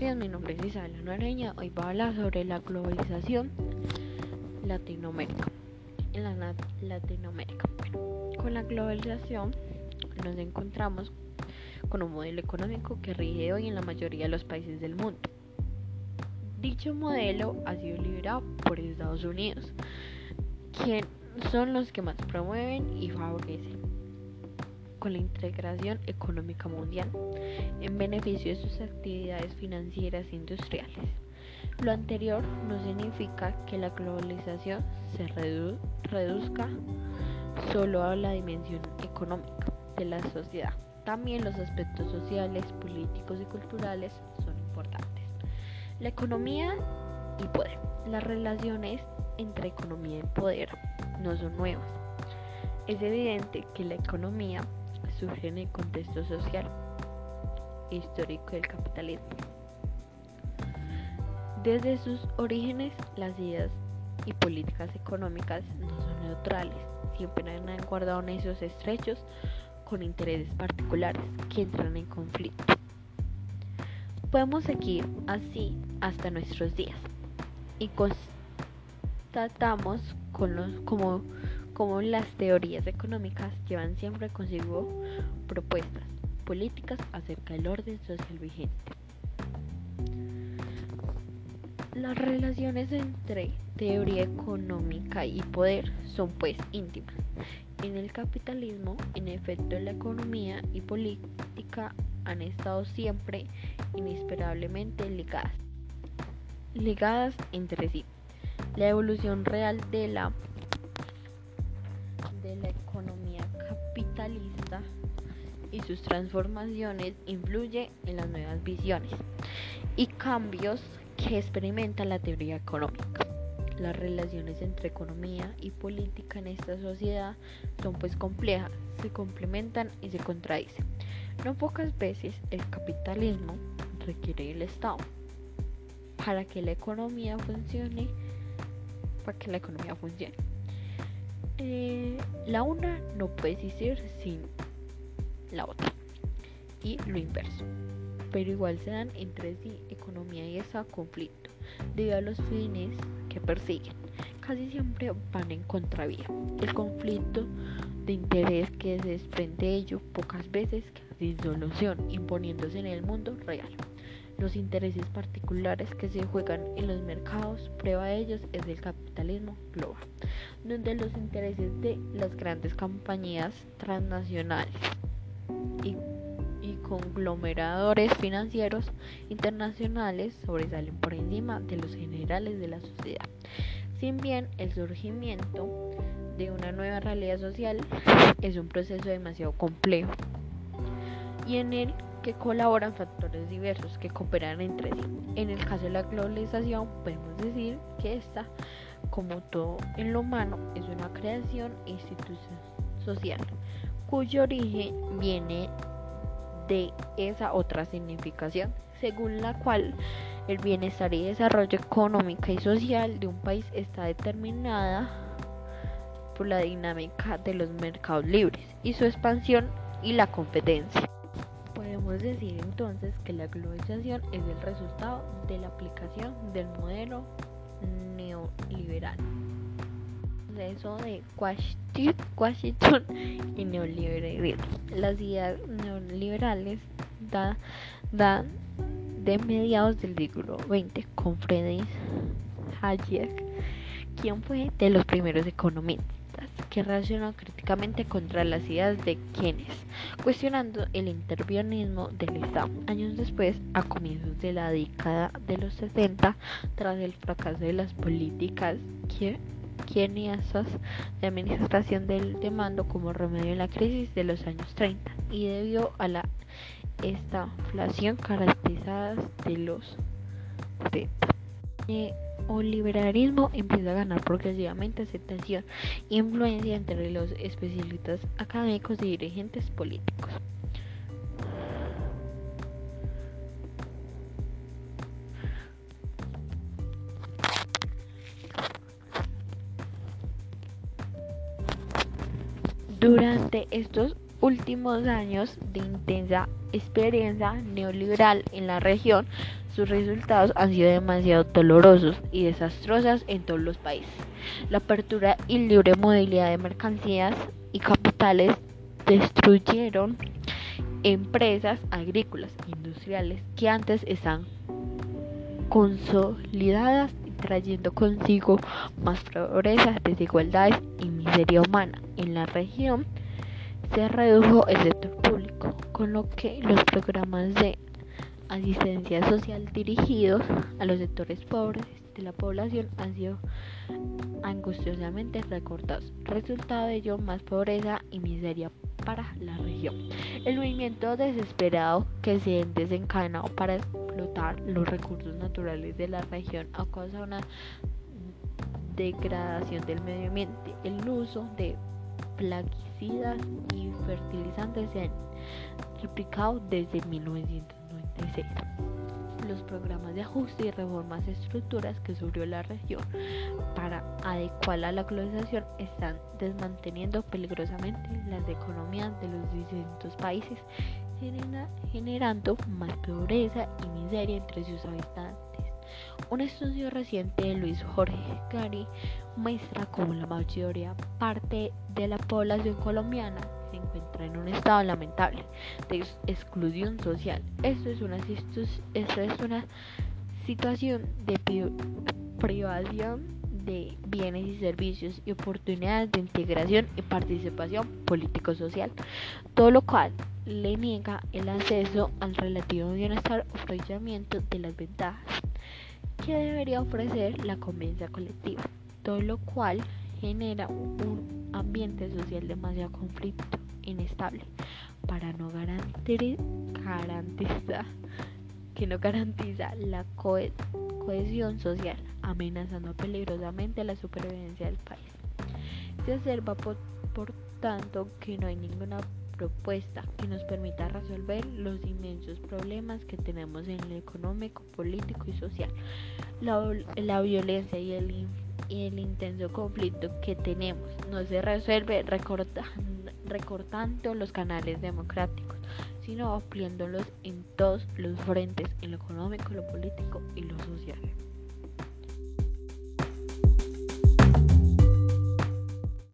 días, mi nombre es Isabela Noreña. Hoy voy a hablar sobre la globalización Latinoamérica. En la Latinoamérica. Con la globalización nos encontramos con un modelo económico que rige hoy en la mayoría de los países del mundo. Dicho modelo ha sido liderado por Estados Unidos, quien son los que más promueven y favorecen con la integración económica mundial en beneficio de sus actividades financieras e industriales. Lo anterior no significa que la globalización se reduzca solo a la dimensión económica de la sociedad. También los aspectos sociales, políticos y culturales son importantes. La economía y poder. Las relaciones entre economía y poder no son nuevas. Es evidente que la economía surge en el contexto social histórico del capitalismo. Desde sus orígenes, las ideas y políticas económicas no son neutrales, siempre han guardado esos estrechos con intereses particulares que entran en conflicto. Podemos seguir así hasta nuestros días y constatamos con los, como como las teorías económicas llevan siempre consigo propuestas políticas acerca del orden social vigente. Las relaciones entre teoría económica y poder son pues íntimas. En el capitalismo, en efecto, la economía y política han estado siempre inesperablemente ligadas, ligadas entre sí. La evolución real de la la economía capitalista y sus transformaciones influye en las nuevas visiones y cambios que experimenta la teoría económica. Las relaciones entre economía y política en esta sociedad son pues complejas, se complementan y se contradicen. No pocas veces el capitalismo requiere el Estado para que la economía funcione, para que la economía funcione. Eh, la una no puede existir sin la otra y lo inverso. Pero igual se dan entre sí economía y ese conflicto debido a los fines que persiguen. Casi siempre van en contravía. El conflicto de interés que se desprende de ello pocas veces sin solución, imponiéndose en el mundo real. Los intereses particulares que se juegan en los mercados, prueba de ellos es el capitalismo global, donde los intereses de las grandes compañías transnacionales y, conglomeradores financieros internacionales sobresalen por encima de los generales de la sociedad. Sin bien el surgimiento de una nueva realidad social es un proceso demasiado complejo y en él que colaboran factores diversos que cooperan entre sí. En el caso de la globalización podemos decir que esta, como todo en lo humano, es una creación e institución social cuyo origen viene de esa otra significación, según la cual el bienestar y desarrollo económico y social de un país está determinada por la dinámica de los mercados libres y su expansión y la competencia. Podemos decir entonces que la globalización es el resultado de la aplicación del modelo neoliberal. Eso de Washington y neoliberalismo. Las ideas neoliberales dan de mediados del siglo XX con Friedrich Hayek, quien fue de los primeros economistas que reaccionó críticamente contra las ideas de quienes, cuestionando el intervencionismo del Estado. Años después, a comienzos de la década de los 60, tras el fracaso de las políticas keynesianas de administración del demando como remedio a la crisis de los años 30 y debido a la estaflación caracterizada de los 70 liberalismo empieza a ganar progresivamente aceptación e influencia entre los especialistas académicos y dirigentes políticos. Durante estos últimos años de intensa experiencia neoliberal en la región, sus resultados han sido demasiado dolorosos y desastrosos en todos los países. La apertura y libre movilidad de mercancías y capitales destruyeron empresas agrícolas e industriales que antes estaban consolidadas trayendo consigo más pobreza, desigualdades y miseria humana. En la región se redujo el sector público, con lo que los programas de asistencia social dirigidos a los sectores pobres de la población han sido angustiosamente recortados. Resultado de ello, más pobreza y miseria para la región. El movimiento desesperado que se desencadenó para explotar los recursos naturales de la región a causa de una degradación del medio ambiente, el uso de plaguicidas y fertilizantes se han triplicado desde 1996 los programas de ajuste y reformas estructuras que sufrió la región para adecuarla a la globalización están desmanteniendo peligrosamente las economías de los distintos países, generando más pobreza y miseria entre sus habitantes. Un estudio reciente de Luis Jorge Gary muestra cómo la mayoría parte de la población colombiana se encuentra en un estado lamentable de exclusión social. Esto es una, esto es una situación de privación de bienes y servicios y oportunidades de integración y participación político-social, todo lo cual le niega el acceso al relativo bienestar o aprovechamiento de las ventajas que debería ofrecer la convivencia colectiva, todo lo cual genera un ambiente social demasiado conflicto inestable para no garantizar que no garantiza la cohesión social, amenazando peligrosamente la supervivencia del país. Se observa por, por tanto que no hay ninguna propuesta que nos permita resolver los inmensos problemas que tenemos en el económico, político y social. La, la violencia y el, y el intenso conflicto que tenemos no se resuelve recortando, los canales democráticos, sino ampliándolos en todos los frentes, en lo económico, lo político y lo social.